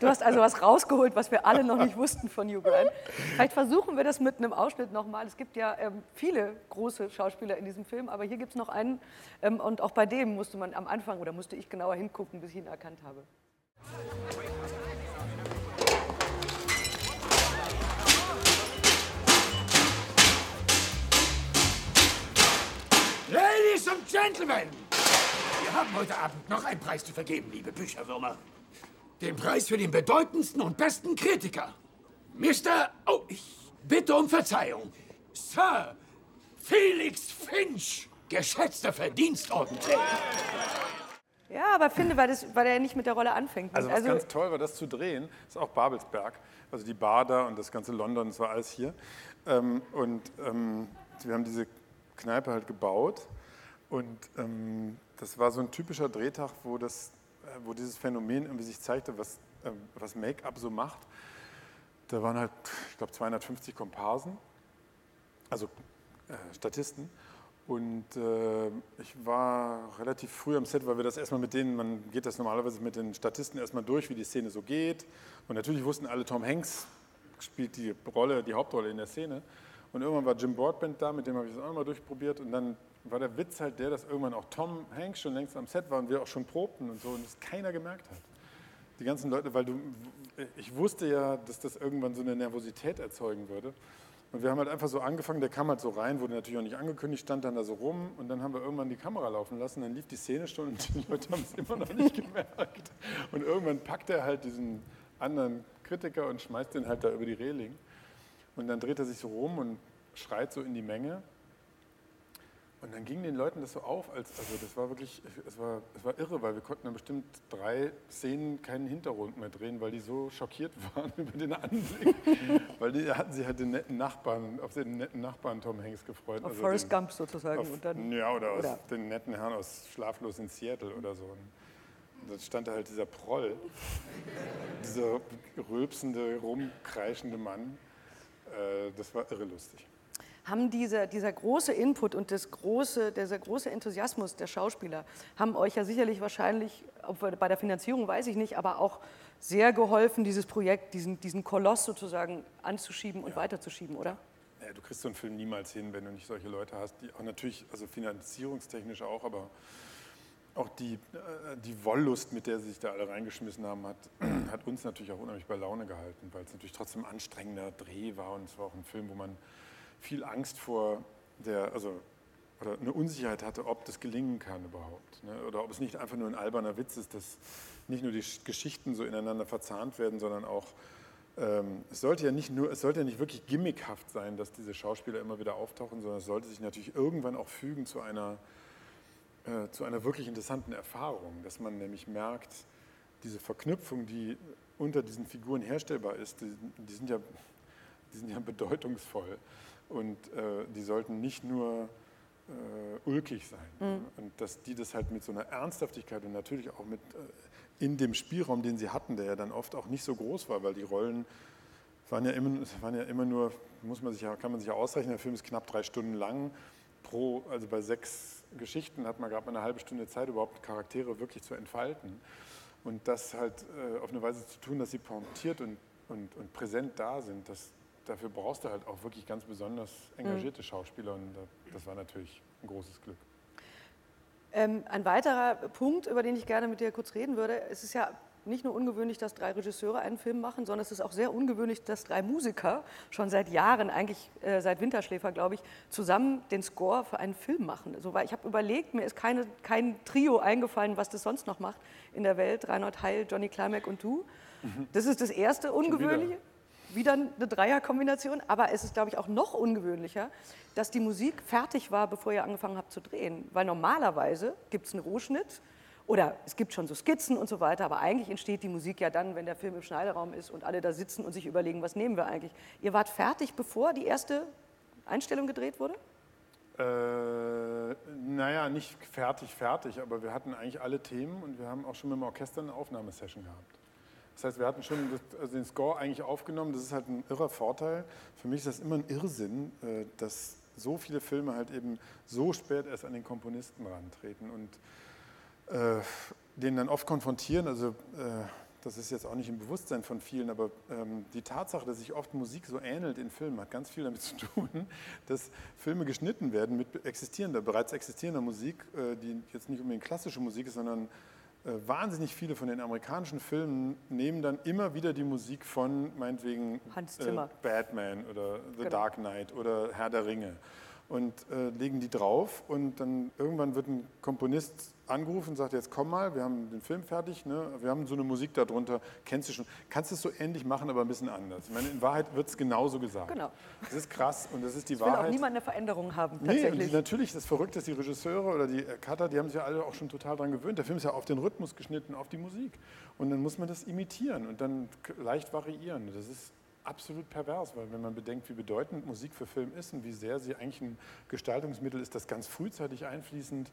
Du hast also was rausgeholt, was wir alle noch nicht wussten von Hugh Grant. Vielleicht versuchen wir das mit einem Ausschnitt nochmal. Es gibt ja ähm, viele große Schauspieler in diesem Film, aber hier gibt es noch einen ähm, und auch bei dem musste man am Anfang oder musste ich genauer hingucken, bis ich ihn erkannt habe. Ladies and Gentlemen, wir haben heute Abend noch einen Preis zu vergeben, liebe Bücherwürmer. Den Preis für den bedeutendsten und besten Kritiker. Mr. Oh, ich bitte um Verzeihung. Sir Felix Finch, geschätzter Verdienstordenträger. Ja, aber finde, weil, das, weil er nicht mit der Rolle anfängt. Also, was also, ganz toll war, das zu drehen, ist auch Babelsberg. Also die da und das ganze London, das war alles hier. Ähm, und ähm, wir haben diese Kneipe halt gebaut. Und ähm, das war so ein typischer Drehtag, wo, das, äh, wo dieses Phänomen irgendwie sich zeigte, was, äh, was Make-up so macht. Da waren halt, ich glaube, 250 Komparsen, also äh, Statisten. Und äh, ich war relativ früh am Set, weil wir das erstmal mit denen, man geht das normalerweise mit den Statisten erstmal durch, wie die Szene so geht. Und natürlich wussten alle, Tom Hanks spielt die Rolle, die Hauptrolle in der Szene. Und irgendwann war Jim Broadbent da, mit dem habe ich das auch nochmal durchprobiert. Und dann war der Witz halt der, dass irgendwann auch Tom Hanks schon längst am Set war und wir auch schon probten und so und es keiner gemerkt hat. Die ganzen Leute, weil du, ich wusste ja, dass das irgendwann so eine Nervosität erzeugen würde. Und wir haben halt einfach so angefangen, der kam halt so rein, wurde natürlich auch nicht angekündigt, stand dann da so rum und dann haben wir irgendwann die Kamera laufen lassen, dann lief die Szene schon und die Leute haben es immer noch nicht [LAUGHS] gemerkt. Und irgendwann packt er halt diesen anderen Kritiker und schmeißt den halt da über die Reling. Und dann dreht er sich so rum und schreit so in die Menge. Und dann ging den Leuten das so auf, als, also das war wirklich, es war, es war irre, weil wir konnten dann bestimmt drei Szenen keinen Hintergrund mehr drehen, weil die so schockiert [LAUGHS] waren über den Anblick. [LAUGHS] weil die hatten sich halt den netten Nachbarn, auf den netten Nachbarn Tom Hanks gefreut. Auf also Forrest Gump sozusagen. Auf, und dann, ja, oder, oder aus den netten Herrn aus Schlaflos in Seattle oder so. Und da stand da halt dieser Proll, dieser rülpsende, rumkreischende Mann. Äh, das war irre lustig haben diese, dieser große Input und das große, dieser große Enthusiasmus der Schauspieler, haben euch ja sicherlich wahrscheinlich, bei der Finanzierung weiß ich nicht, aber auch sehr geholfen, dieses Projekt, diesen, diesen Koloss sozusagen anzuschieben und ja. weiterzuschieben, oder? Ja, du kriegst so einen Film niemals hin, wenn du nicht solche Leute hast, die auch natürlich, also finanzierungstechnisch auch, aber auch die, äh, die Wollust, mit der sie sich da alle reingeschmissen haben, hat, [CLEARS THROAT] hat uns natürlich auch unheimlich bei Laune gehalten, weil es natürlich trotzdem ein anstrengender Dreh war und es war auch ein Film, wo man viel Angst vor der, also oder eine Unsicherheit hatte, ob das gelingen kann überhaupt. Ne? Oder ob es nicht einfach nur ein alberner Witz ist, dass nicht nur die Geschichten so ineinander verzahnt werden, sondern auch, ähm, es sollte ja nicht nur, es sollte ja nicht wirklich gimmickhaft sein, dass diese Schauspieler immer wieder auftauchen, sondern es sollte sich natürlich irgendwann auch fügen zu einer, äh, zu einer wirklich interessanten Erfahrung, dass man nämlich merkt, diese Verknüpfung, die unter diesen Figuren herstellbar ist, die, die sind, ja, die sind ja bedeutungsvoll. Und äh, die sollten nicht nur äh, ulkig sein. Mhm. Und dass die das halt mit so einer Ernsthaftigkeit und natürlich auch mit äh, in dem Spielraum, den sie hatten, der ja dann oft auch nicht so groß war, weil die Rollen waren ja immer, waren ja immer nur, muss man sich ja, kann man sich ja ausrechnen, der Film ist knapp drei Stunden lang. Pro, also bei sechs Geschichten hat man gerade mal eine halbe Stunde Zeit, überhaupt Charaktere wirklich zu entfalten. Und das halt äh, auf eine Weise zu tun, dass sie pointiert und, und, und präsent da sind, das, dafür brauchst du halt auch wirklich ganz besonders engagierte mhm. Schauspieler und das war natürlich ein großes Glück. Ähm, ein weiterer Punkt, über den ich gerne mit dir kurz reden würde, es ist ja nicht nur ungewöhnlich, dass drei Regisseure einen Film machen, sondern es ist auch sehr ungewöhnlich, dass drei Musiker schon seit Jahren, eigentlich äh, seit Winterschläfer, glaube ich, zusammen den Score für einen Film machen. Also, weil ich habe überlegt, mir ist keine, kein Trio eingefallen, was das sonst noch macht in der Welt. Reinhard Heil, Johnny Climack und du. Mhm. Das ist das erste Ungewöhnliche wieder eine Dreierkombination, aber es ist, glaube ich, auch noch ungewöhnlicher, dass die Musik fertig war, bevor ihr angefangen habt zu drehen. Weil normalerweise gibt es einen Rohschnitt oder es gibt schon so Skizzen und so weiter, aber eigentlich entsteht die Musik ja dann, wenn der Film im Schneideraum ist und alle da sitzen und sich überlegen, was nehmen wir eigentlich. Ihr wart fertig, bevor die erste Einstellung gedreht wurde? Äh, naja, nicht fertig, fertig, aber wir hatten eigentlich alle Themen und wir haben auch schon mit dem Orchester eine Aufnahmesession gehabt. Das heißt, wir hatten schon also den Score eigentlich aufgenommen. Das ist halt ein irrer Vorteil. Für mich ist das immer ein Irrsinn, äh, dass so viele Filme halt eben so spät erst an den Komponisten rantreten und äh, den dann oft konfrontieren. Also äh, das ist jetzt auch nicht im Bewusstsein von vielen, aber ähm, die Tatsache, dass sich oft Musik so ähnelt in Filmen, hat ganz viel damit zu tun, [LAUGHS] dass Filme geschnitten werden mit existierender, bereits existierender Musik, äh, die jetzt nicht unbedingt klassische Musik ist, sondern äh, wahnsinnig viele von den amerikanischen Filmen nehmen dann immer wieder die Musik von meinetwegen äh, Batman oder The genau. Dark Knight oder Herr der Ringe und äh, legen die drauf und dann irgendwann wird ein Komponist angerufen und sagt, jetzt komm mal, wir haben den Film fertig, ne? wir haben so eine Musik darunter, kennst du schon, kannst es so ähnlich machen, aber ein bisschen anders. Ich meine, in Wahrheit wird es genauso gesagt. Genau. Das ist krass und das ist die ich Wahrheit. will auch niemand eine Veränderung haben, tatsächlich. Nee, die, natürlich, das Verrückte ist, die Regisseure oder die Cutter, die haben sich ja alle auch schon total daran gewöhnt. Der Film ist ja auf den Rhythmus geschnitten, auf die Musik. Und dann muss man das imitieren und dann leicht variieren. Das ist absolut pervers, weil wenn man bedenkt, wie bedeutend Musik für Film ist und wie sehr sie eigentlich ein Gestaltungsmittel ist, das ganz frühzeitig einfließend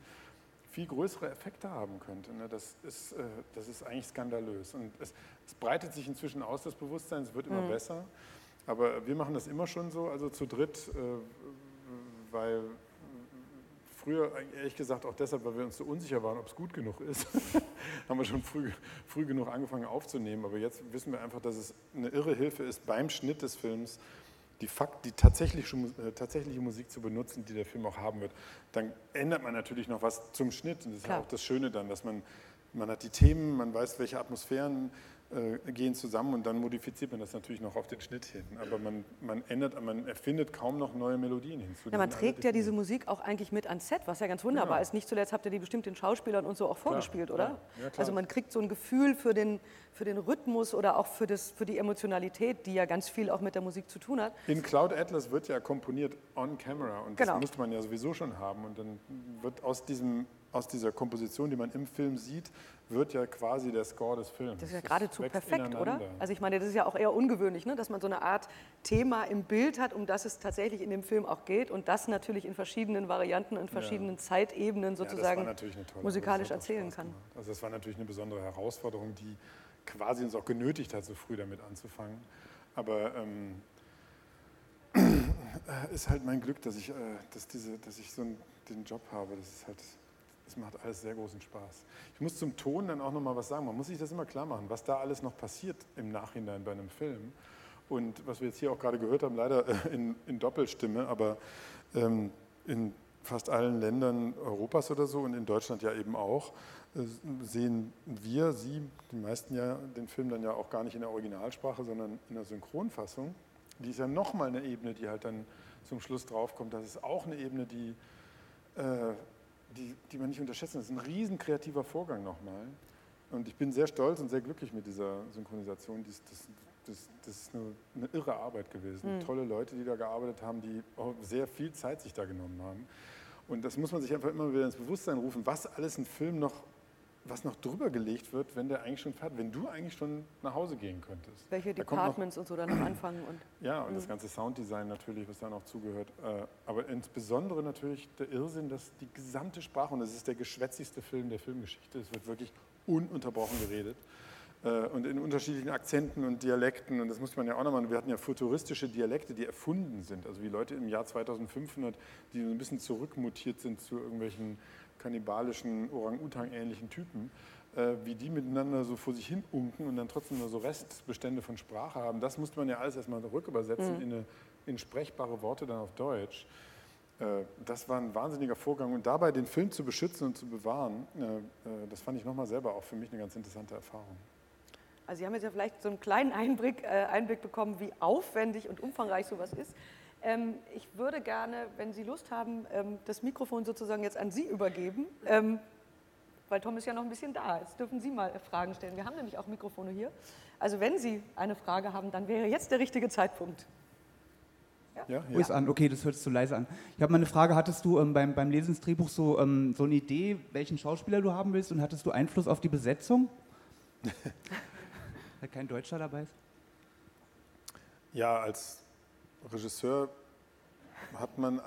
viel größere Effekte haben könnte. Ne? Das, ist, äh, das ist eigentlich skandalös. Und es, es breitet sich inzwischen aus, das Bewusstsein, es wird immer mhm. besser. Aber wir machen das immer schon so, also zu dritt, äh, weil früher, ehrlich gesagt, auch deshalb, weil wir uns so unsicher waren, ob es gut genug ist, [LAUGHS] haben wir schon früh, früh genug angefangen aufzunehmen. Aber jetzt wissen wir einfach, dass es eine irre Hilfe ist beim Schnitt des Films, die, Fakt, die tatsächliche, äh, tatsächliche Musik zu benutzen, die der Film auch haben wird, dann ändert man natürlich noch was zum Schnitt. Und das ist ja auch das Schöne dann, dass man, man hat die Themen, man weiß, welche Atmosphären äh, gehen zusammen und dann modifiziert man das natürlich noch auf den Schnitt hin. Aber man, man ändert, man erfindet kaum noch neue Melodien hinzu. Ja, man trägt ja diese Musik auch eigentlich mit ans Set, was ja ganz wunderbar genau. ist. Nicht zuletzt habt ihr die bestimmt den Schauspielern und so auch vorgespielt, klar, oder? Ja, also man kriegt so ein Gefühl für den, für den Rhythmus oder auch für, das, für die Emotionalität, die ja ganz viel auch mit der Musik zu tun hat. In Cloud Atlas wird ja komponiert on camera und das genau. müsste man ja sowieso schon haben. Und dann wird aus diesem aus dieser Komposition, die man im Film sieht, wird ja quasi der Score des Films. Das ist ja geradezu perfekt, oder? Also ich meine, das ist ja auch eher ungewöhnlich, ne? dass man so eine Art Thema im Bild hat, um das es tatsächlich in dem Film auch geht und das natürlich in verschiedenen Varianten, in verschiedenen ja. Zeitebenen sozusagen ja, musikalisch erzählen kann. Also das war natürlich eine besondere Herausforderung, die quasi uns auch genötigt hat, so früh damit anzufangen. Aber ähm, [CLEARS THROAT] ist halt mein Glück, dass ich, äh, dass diese, dass ich so einen, den Job habe. Das ist halt das macht alles sehr großen Spaß. Ich muss zum Ton dann auch noch mal was sagen. Man muss sich das immer klar machen, was da alles noch passiert im Nachhinein bei einem Film. Und was wir jetzt hier auch gerade gehört haben, leider äh, in, in Doppelstimme, aber ähm, in fast allen Ländern Europas oder so und in Deutschland ja eben auch, äh, sehen wir, Sie, die meisten ja, den Film dann ja auch gar nicht in der Originalsprache, sondern in der Synchronfassung. Die ist ja nochmal eine Ebene, die halt dann zum Schluss draufkommt. Das ist auch eine Ebene, die äh, die, die man nicht unterschätzen. Das ist ein riesen kreativer Vorgang nochmal. Und ich bin sehr stolz und sehr glücklich mit dieser Synchronisation. Das, das, das, das ist eine, eine, irre Arbeit gewesen. Mhm. Tolle Leute, die da gearbeitet haben, die auch sehr viel Zeit sich da genommen haben. Und das muss man sich einfach immer wieder ins Bewusstsein rufen, was alles ein Film noch was noch drüber gelegt wird, wenn der eigentlich schon fertig, wenn du eigentlich schon nach Hause gehen könntest. Welche Departments noch, und so dann noch [CLEARS THROAT] anfangen und. Ja, und das ganze Sounddesign natürlich, was da noch zugehört. Äh, aber insbesondere natürlich der Irrsinn, dass die gesamte Sprache, und das ist der geschwätzigste Film der Filmgeschichte, es wird wirklich ununterbrochen geredet. Äh, und in unterschiedlichen Akzenten und Dialekten, und das muss man ja auch nochmal, wir hatten ja futuristische Dialekte, die erfunden sind, also wie Leute im Jahr 2500, die so ein bisschen zurückmutiert sind zu irgendwelchen kannibalischen, Orang-Utang-ähnlichen Typen, äh, wie die miteinander so vor sich hin unken und dann trotzdem nur so Restbestände von Sprache haben, das musste man ja alles erstmal rückübersetzen mhm. in, eine, in sprechbare Worte dann auf Deutsch. Äh, das war ein wahnsinniger Vorgang und dabei den Film zu beschützen und zu bewahren, äh, äh, das fand ich nochmal selber auch für mich eine ganz interessante Erfahrung. Also Sie haben jetzt ja vielleicht so einen kleinen Einblick, äh, Einblick bekommen, wie aufwendig und umfangreich sowas ist. Ähm, ich würde gerne, wenn Sie Lust haben, ähm, das Mikrofon sozusagen jetzt an Sie übergeben, ähm, weil Tom ist ja noch ein bisschen da. Jetzt dürfen Sie mal Fragen stellen. Wir haben nämlich auch Mikrofone hier. Also wenn Sie eine Frage haben, dann wäre jetzt der richtige Zeitpunkt. Ja? Ja, ja. Ist an. Okay, das hört sich zu leise an. Ich habe mal eine Frage. Hattest du ähm, beim, beim Lesen des Drehbuchs so, ähm, so eine Idee, welchen Schauspieler du haben willst und hattest du Einfluss auf die Besetzung? [LAUGHS] Weil kein Deutscher dabei ist? Ja, als Regisseur hat man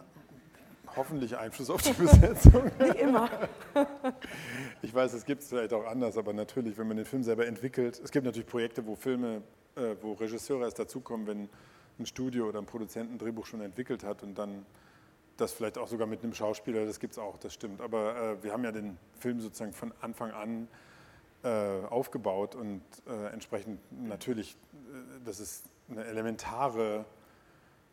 hoffentlich Einfluss auf die [LAUGHS] Besetzung. Nicht immer. Ich weiß, es gibt es vielleicht auch anders, aber natürlich, wenn man den Film selber entwickelt, es gibt natürlich Projekte, wo Filme, äh, wo Regisseure erst dazukommen, wenn ein Studio oder ein Produzent ein Drehbuch schon entwickelt hat und dann das vielleicht auch sogar mit einem Schauspieler, das gibt es auch, das stimmt. Aber äh, wir haben ja den Film sozusagen von Anfang an äh, aufgebaut und äh, entsprechend natürlich, äh, das ist eine elementare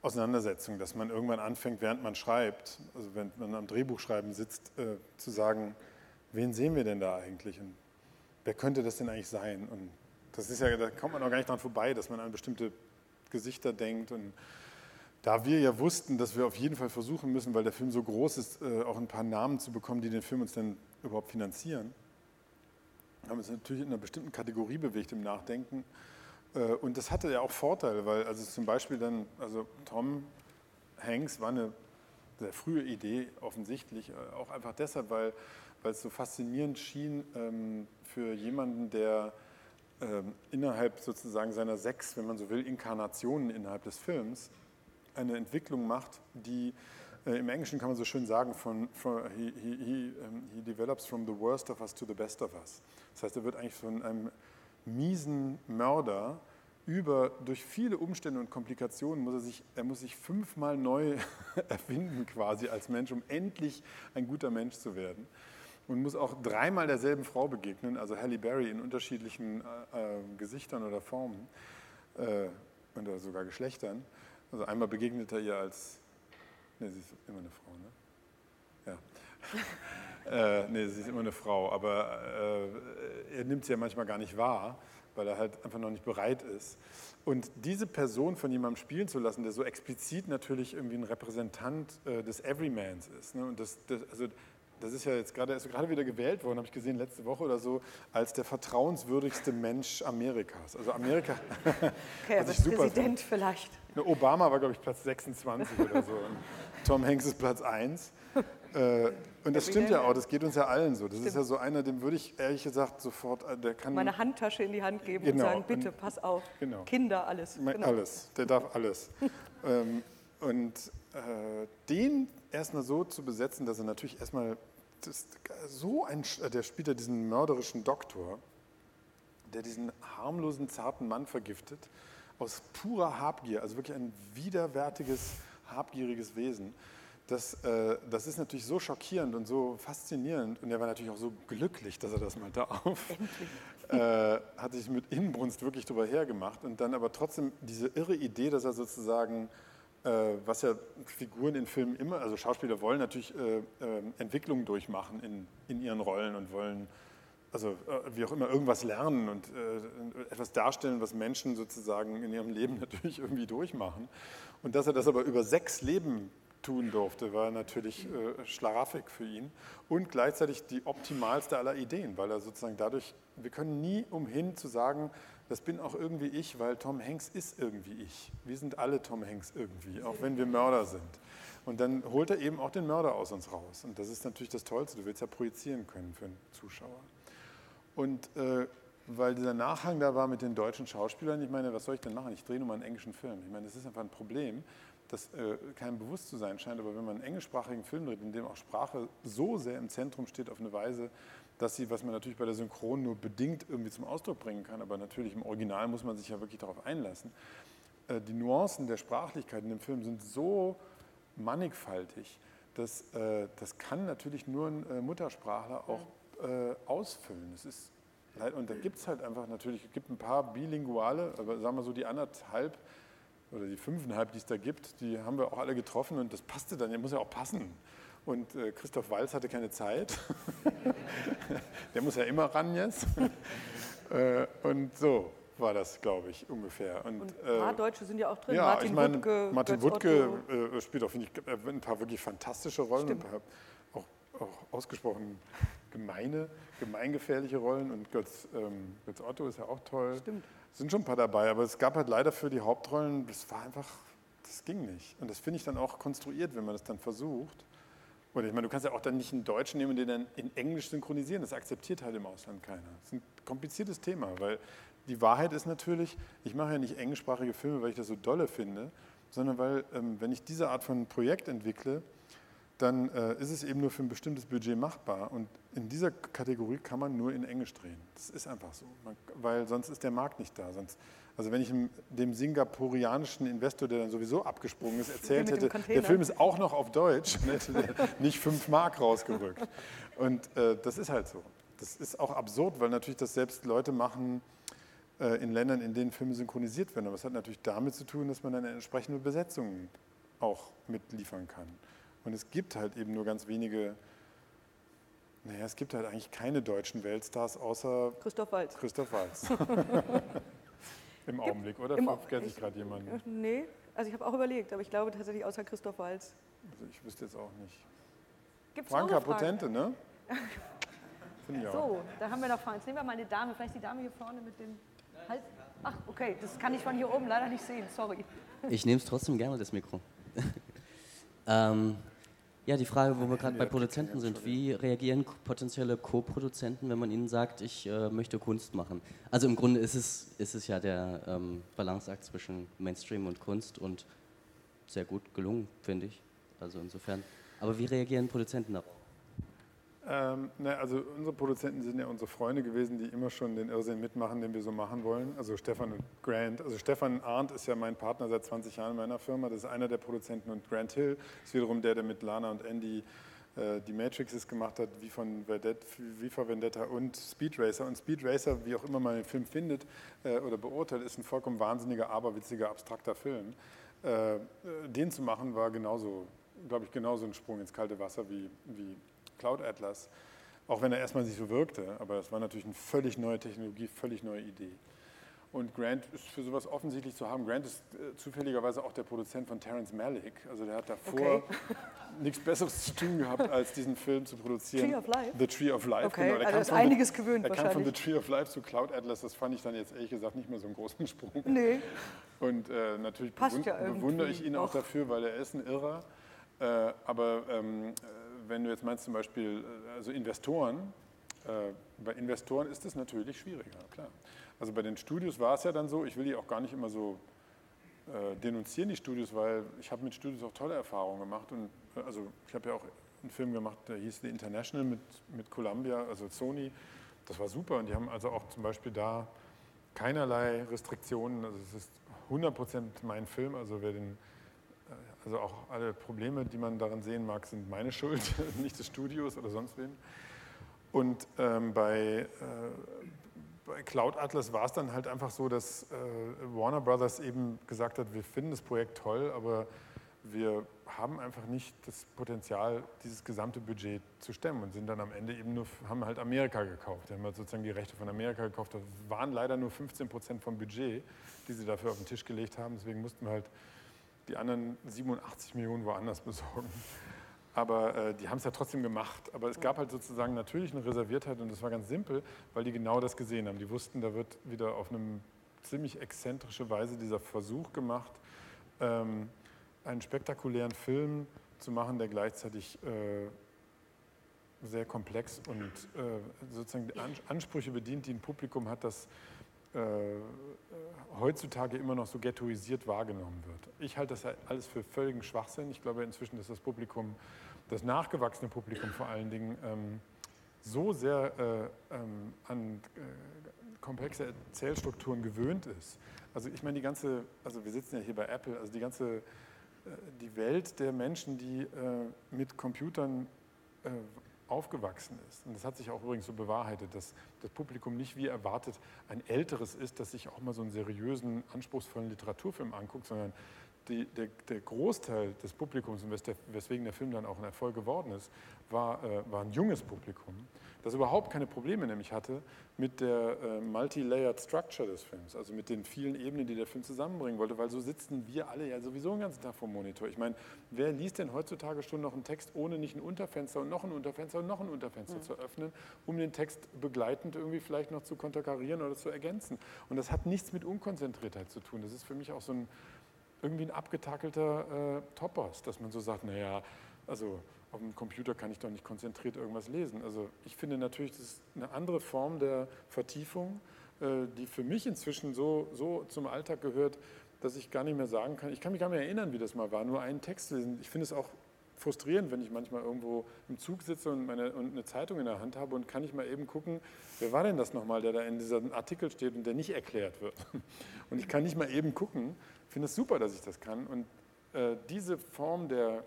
Auseinandersetzung, dass man irgendwann anfängt, während man schreibt, also wenn man am Drehbuchschreiben sitzt, äh, zu sagen, wen sehen wir denn da eigentlich und wer könnte das denn eigentlich sein? Und das ist ja, da kommt man auch gar nicht dran vorbei, dass man an bestimmte Gesichter denkt und da wir ja wussten, dass wir auf jeden Fall versuchen müssen, weil der Film so groß ist, äh, auch ein paar Namen zu bekommen, die den Film uns dann überhaupt finanzieren, haben wir uns natürlich in einer bestimmten Kategorie bewegt im Nachdenken und das hatte ja auch Vorteile, weil also zum Beispiel dann, also Tom Hanks war eine sehr frühe Idee offensichtlich, äh, auch einfach deshalb, weil, weil es so faszinierend schien ähm, für jemanden, der ähm, innerhalb sozusagen seiner sechs, wenn man so will, Inkarnationen innerhalb des Films eine Entwicklung macht, die äh, im Englischen kann man so schön sagen, von, von he, he, he, um, he develops from the worst of us to the best of us. Das heißt, er wird eigentlich von einem miesen Mörder über, durch viele Umstände und Komplikationen muss er sich, er muss sich fünfmal neu [LAUGHS] erfinden quasi als Mensch, um endlich ein guter Mensch zu werden. Und muss auch dreimal derselben Frau begegnen, also Halle Berry in unterschiedlichen äh, äh, Gesichtern oder Formen äh, oder sogar Geschlechtern. Also einmal begegnet er ihr als, ne, sie ist immer eine Frau, ne? Ja. [LAUGHS] äh, nee, sie ist immer eine Frau, aber äh, er nimmt sie ja manchmal gar nicht wahr, weil er halt einfach noch nicht bereit ist. Und diese Person von jemandem spielen zu lassen, der so explizit natürlich irgendwie ein Repräsentant äh, des Everymans ist. Ne? Und das, das, also das ist ja jetzt gerade, ist gerade wieder gewählt worden, habe ich gesehen, letzte Woche oder so, als der vertrauenswürdigste Mensch Amerikas. Also Amerika. [LAUGHS] Okay, aber Präsident fand. vielleicht. Ne, Obama war, glaube ich, Platz 26 oder so. Und Tom Hanks ist Platz 1. Äh, und das stimmt ja auch, das geht uns ja allen so. Das stimmt. ist ja so einer, dem würde ich ehrlich gesagt sofort, äh, der kann... Meine Handtasche in die Hand geben genau. und sagen, bitte, pass auf, genau. Kinder, alles. Genau. Alles, der darf alles. [LAUGHS] ähm, und äh, den erstmal so zu besetzen, dass er natürlich erstmal so ein, äh, der spielt ja diesen mörderischen Doktor, der diesen harmlosen, zarten Mann vergiftet, aus purer Habgier, also wirklich ein widerwärtiges, habgieriges Wesen. Das, äh, das ist natürlich so schockierend und so faszinierend und er war natürlich auch so glücklich, dass er das mal darf. [LAUGHS] Äh, hat sich mit Inbrunst wirklich drüber hergemacht und dann aber trotzdem diese irre Idee, dass er sozusagen äh, was ja Figuren in Filmen immer, also Schauspieler wollen natürlich äh, äh, Entwicklungen durchmachen in, in ihren Rollen und wollen, also äh, wie auch immer, irgendwas lernen und etwas darstellen, was Menschen sozusagen in ihrem Leben [LAUGHS] natürlich irgendwie durchmachen. Und dass er das aber über sechs Leben tun durfte, war natürlich äh, Schlaraffik für ihn und gleichzeitig die optimalste aller Ideen, weil er sozusagen dadurch, wir können nie umhin zu sagen, das bin auch irgendwie ich, weil Tom Hanks ist irgendwie ich. Wir sind alle Tom Hanks irgendwie, auch wenn wir Mörder sind. Und dann holt er eben auch den Mörder aus uns raus. Und das ist natürlich das Tollste. Du willst ja projizieren können für einen Zuschauer. Und äh, weil dieser Nachhang da war mit den deutschen Schauspielern, ich meine, was soll ich denn machen? Ich drehe nur mal einen englischen Film. Ich meine, das ist einfach ein Problem, das äh, keinem bewusst zu sein scheint. Aber wenn man einen englischsprachigen Film dreht, in dem auch Sprache so sehr im Zentrum steht auf eine Weise, dass sie, was man natürlich bei der Synchron nur bedingt irgendwie zum Ausdruck bringen kann, aber natürlich im Original muss man sich ja wirklich darauf einlassen. Äh, die Nuancen der Sprachlichkeit in dem Film sind so mannigfaltig, dass äh, das kann natürlich nur ein äh, Muttersprachler auch ausfüllen. Das ist und da gibt es halt einfach natürlich, es gibt ein paar bilinguale, aber sagen wir so die anderthalb oder die fünfeinhalb, die es da gibt, die haben wir auch alle getroffen und das passte dann, der muss ja auch passen. Und äh, Christoph Walz hatte keine Zeit. [LAUGHS] Der muss ja immer ran jetzt. [LAUGHS] äh, und so war das, glaube ich, ungefähr. Und, und ein paar äh, Deutsche sind ja auch drin. Ja, Martin ich meine, Wuttke, Martin Wuttke äh, spielt auch, finde ich, ein paar wirklich fantastische Rollen. Stimmt. Und auch, auch ausgesprochen gemeine, gemeingefährliche Rollen. Und Götz, ähm, Götz Otto ist ja auch toll. Stimmt. Sind schon ein paar dabei, aber es gab halt leider für die Hauptrollen, das war einfach, das ging nicht. Und das finde ich dann auch konstruiert, wenn man das dann versucht. Oder ich meine, du kannst ja auch dann nicht einen Deutschen nehmen und den dann in Englisch synchronisieren. Das akzeptiert halt im Ausland keiner. Das ist ein kompliziertes Thema, weil die Wahrheit ist natürlich, ich mache ja nicht englischsprachige Filme, weil ich das so dolle finde, sondern weil, ähm, wenn ich diese Art von Projekt entwickle, dann äh, ist es eben nur für ein bestimmtes Budget machbar. Und in dieser Kategorie kann man nur in Englisch drehen. Das ist einfach so, man, weil sonst ist der Markt nicht da. Sonst also wenn ich dem singapurianischen Investor, der dann sowieso abgesprungen ist, erzählt hätte, der Film ist auch noch auf Deutsch, dann hätte der nicht fünf Mark rausgerückt. Und äh, das ist halt so. Das ist auch absurd, weil natürlich das selbst Leute machen äh, in Ländern, in denen Filme synchronisiert werden. Aber es hat natürlich damit zu tun, dass man eine entsprechende Besetzung auch mitliefern kann. Und es gibt halt eben nur ganz wenige naja, es gibt halt eigentlich keine deutschen Weltstars außer Christoph Waltz. Christoph Waltz. [LAUGHS] Im Augenblick, oder? Im Vergesse ich gerade jemanden? Äh, nee, also ich habe auch überlegt, aber ich glaube tatsächlich außer Christoph Walz. Also ich wüsste jetzt auch nicht. Gibt's Franka Potente, ne? [LAUGHS] so, da haben wir noch Fragen. Jetzt nehmen wir mal eine Dame, vielleicht die Dame hier vorne mit dem Hals. Ach, okay, das kann ich von hier oben leider nicht sehen, sorry. Ich nehme es trotzdem gerne, das Mikro. [LAUGHS] ähm, ja, die Frage, wo wir gerade bei Produzenten sind, wie reagieren potenzielle Co-Produzenten, wenn man ihnen sagt, ich äh, möchte Kunst machen? Also im Grunde ist es, ist es ja der ähm, Balanceakt zwischen Mainstream und Kunst und sehr gut gelungen, finde ich. Also insofern. Aber wie reagieren Produzenten darauf? Ähm, ne, also unsere Produzenten sind ja unsere Freunde gewesen, die immer schon den Irrsinn mitmachen, den wir so machen wollen. Also Stefan und Grant. Also Stefan Arndt ist ja mein Partner seit 20 Jahren in meiner Firma. Das ist einer der Produzenten und Grant Hill ist wiederum der, der mit Lana und Andy äh, die Matrixes gemacht hat, wie von Vedette, Vendetta und Speed Racer. Und Speed Racer, wie auch immer man den Film findet äh, oder beurteilt, ist ein vollkommen wahnsinniger, aberwitziger, abstrakter Film äh, den zu machen war genauso, glaube ich, genauso ein Sprung ins kalte Wasser wie, wie Cloud Atlas. Auch wenn er erstmal nicht so wirkte, aber es war natürlich eine völlig neue Technologie, völlig neue Idee. Und Grant ist für sowas offensichtlich zu haben. Grant ist äh, zufälligerweise auch der Produzent von Terrence Malick. Also der hat davor okay. [LAUGHS] nichts Besseres zu tun gehabt, als diesen Film zu produzieren. Tree of Life? The Tree of Life, okay. genau. Der also ist einiges the, gewöhnt Er kam von The Tree of Life zu Cloud Atlas. Das fand ich dann jetzt ehrlich gesagt nicht mehr so einen großen Sprung. Nee. Und äh, natürlich bewund ja bewundere ich ihn auch, auch dafür, weil er ist ein Irrer. Äh, aber ähm, äh, wenn du jetzt meinst zum Beispiel, äh, also Investoren, äh, bei Investoren ist es natürlich schwieriger, klar. Also bei den Studios war es ja dann so, ich will die auch gar nicht immer so äh, denunzieren, die Studios, weil ich habe mit Studios auch tolle Erfahrungen gemacht. Und äh, also ich habe ja auch einen Film gemacht, der hieß The International mit, mit Columbia, also Sony. Das war super und die haben also auch zum Beispiel da keinerlei Restriktionen. Also es ist 100% mein Film, also wer den also auch alle Probleme, die man darin sehen mag, sind meine Schuld, [LAUGHS] nicht des Studios oder sonst wen. Und ähm, bei, äh, bei Cloud Atlas war es dann halt einfach so, dass äh, Warner Brothers eben gesagt hat, wir finden das Projekt toll, aber wir haben einfach nicht das Potenzial, dieses gesamte Budget zu stemmen und sind dann am Ende eben nur, haben halt Amerika gekauft. Die haben halt sozusagen die Rechte von Amerika gekauft. Das waren leider nur 15 Prozent vom Budget, die sie dafür auf den Tisch gelegt haben. Deswegen mussten wir halt die anderen 87 Millionen woanders besorgen. Aber äh, die haben es ja trotzdem gemacht. Aber es gab halt sozusagen natürlich eine Reserviertheit und das war ganz simpel, weil die genau das gesehen haben. Die wussten, da wird wieder auf eine ziemlich exzentrische Weise dieser Versuch gemacht, ähm, einen spektakulären Film zu machen, der gleichzeitig äh, sehr komplex und äh, sozusagen Ansprüche bedient, die ein Publikum hat, das äh, heutzutage immer noch so ghettoisiert wahrgenommen wird. Ich halte das alles für völligen Schwachsinn. Ich glaube inzwischen, dass das Publikum, das nachgewachsene Publikum vor allen Dingen, ähm, so sehr äh, ähm, an äh, komplexe Erzählstrukturen gewöhnt ist. Also ich meine, die ganze, also wir sitzen ja hier bei Apple, also die ganze, äh, die Welt der Menschen, die äh, mit Computern äh, aufgewachsen ist. Und das hat sich auch übrigens so bewahrheitet, dass das Publikum nicht wie erwartet ein älteres ist, das sich auch mal so einen seriösen, anspruchsvollen Literaturfilm anguckt, sondern die, der, der, Großteil des Publikums, und weswegen der Film dann auch ein Erfolg geworden ist, war, äh, war ein junges Publikum, das überhaupt keine Probleme nämlich hatte mit der äh, multi-layered Structure des Films, also mit den vielen Ebenen, die der Film zusammenbringen wollte, weil so sitzen wir alle ja sowieso den ganzen Tag vom Monitor. Ich meine, wer liest denn heutzutage schon noch einen Text, ohne nicht ein Unterfenster und noch ein Unterfenster und noch ein Unterfenster mhm. zu öffnen, um den Text begleitend irgendwie vielleicht noch zu konterkarieren oder zu ergänzen? Und das hat nichts mit Unkonzentriertheit zu tun. Das ist für mich auch so ein irgendwie ein abgetakelter äh, Topos, dass man so sagt, naja, also auf dem Computer kann ich doch nicht konzentriert irgendwas lesen. Also ich finde natürlich, das ist eine andere Form der Vertiefung, äh, die für mich inzwischen so, so zum Alltag gehört, dass ich gar nicht mehr sagen kann, ich kann mich gar nicht mehr erinnern, wie das mal war, nur einen Text lesen. Ich finde es auch frustrierend, wenn ich manchmal irgendwo im Zug sitze und, meine, und eine Zeitung in der Hand habe und kann ich mal eben gucken, wer war denn das nochmal, der da in diesem Artikel steht und der nicht erklärt wird. [LAUGHS] Und ich kann nicht mal eben gucken, finde es super, dass ich das kann. Und äh, diese Form der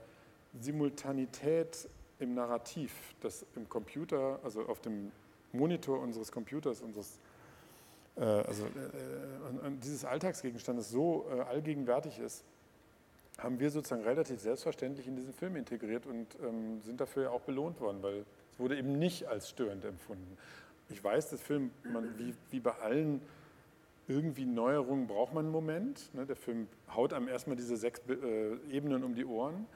Simultanität im Narrativ, das im Computer, also auf dem Monitor unseres Computers, unseres, äh, also äh, dieses Alltagsgegenstandes so äh, allgegenwärtig ist, haben wir sozusagen relativ selbstverständlich in diesen Film integriert und ähm, sind dafür ja auch belohnt worden, weil es wurde eben nicht als störend empfunden. Ich weiß, das Film, man, wie, wie bei allen irgendwie Neuerungen braucht man einen Moment. Ne? Der Film haut einem erstmal diese sechs äh, Ebenen um die Ohren.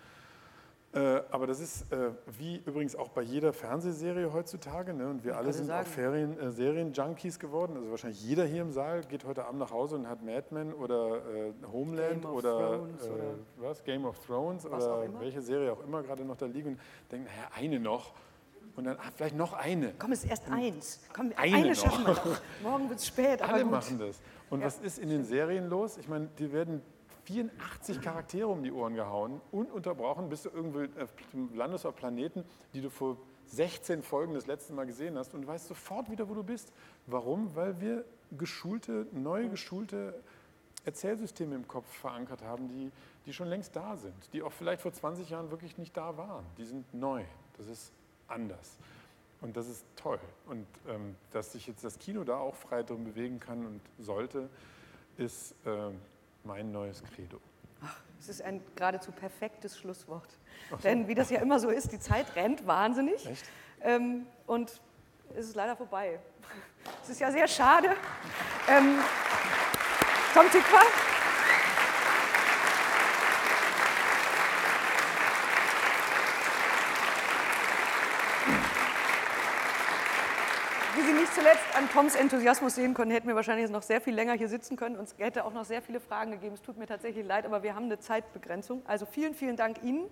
Äh, aber das ist äh, wie übrigens auch bei jeder Fernsehserie heutzutage. Ne? Und wir ich alle sind sagen. auch Ferien, äh, Serien-Junkies geworden. Also wahrscheinlich jeder hier im Saal geht heute Abend nach Hause und hat Mad Men oder äh, Homeland oder, äh, oder, was, Game of Thrones oder welche Serie auch immer gerade noch da liegt und denkt, naja, eine noch. Und dann ah, vielleicht noch eine. Komm, es ist erst eins. Komm, eine, eine schaffen wir noch. Morgen wird es spät. Alle machen das. Und ja. was ist in den Serien los? Ich meine, die werden 84 Charaktere um die Ohren gehauen, ununterbrochen, bis du irgendwie landest auf Planeten, die du vor 16 Folgen das letzte Mal gesehen hast und weißt sofort wieder, wo du bist. Warum? Weil wir geschulte, neu geschulte Erzählsysteme im Kopf verankert haben, die, die schon längst da sind, die auch vielleicht vor 20 Jahren wirklich nicht da waren. Die sind neu. Das ist anders. Und das ist toll. Und ähm, dass sich jetzt das Kino da auch frei drin bewegen kann und sollte, ist äh, mein neues Credo. Es ist ein geradezu perfektes Schlusswort. So. Denn wie das ja immer so ist, die Zeit rennt wahnsinnig. Echt? Ähm, und es ist leider vorbei. Es ist ja sehr schade. Ähm, Tom Tikva. Nicht zuletzt an Toms Enthusiasmus sehen können, hätten wir wahrscheinlich noch sehr viel länger hier sitzen können und es hätte auch noch sehr viele Fragen gegeben. Es tut mir tatsächlich leid, aber wir haben eine Zeitbegrenzung. Also vielen, vielen Dank Ihnen.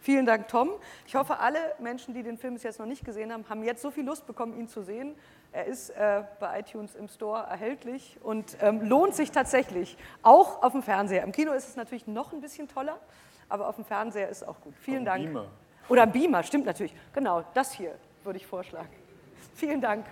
Vielen Dank, Tom. Ich hoffe, alle Menschen, die den Film bis jetzt noch nicht gesehen haben, haben jetzt so viel Lust bekommen, ihn zu sehen. Er ist äh, bei iTunes im Store erhältlich und ähm, lohnt sich tatsächlich, auch auf dem Fernseher. Im Kino ist es natürlich noch ein bisschen toller, aber auf dem Fernseher ist es auch gut. Vielen Dank. Beamer. Oder Beamer, stimmt natürlich. Genau, das hier würde ich vorschlagen. Vielen Dank.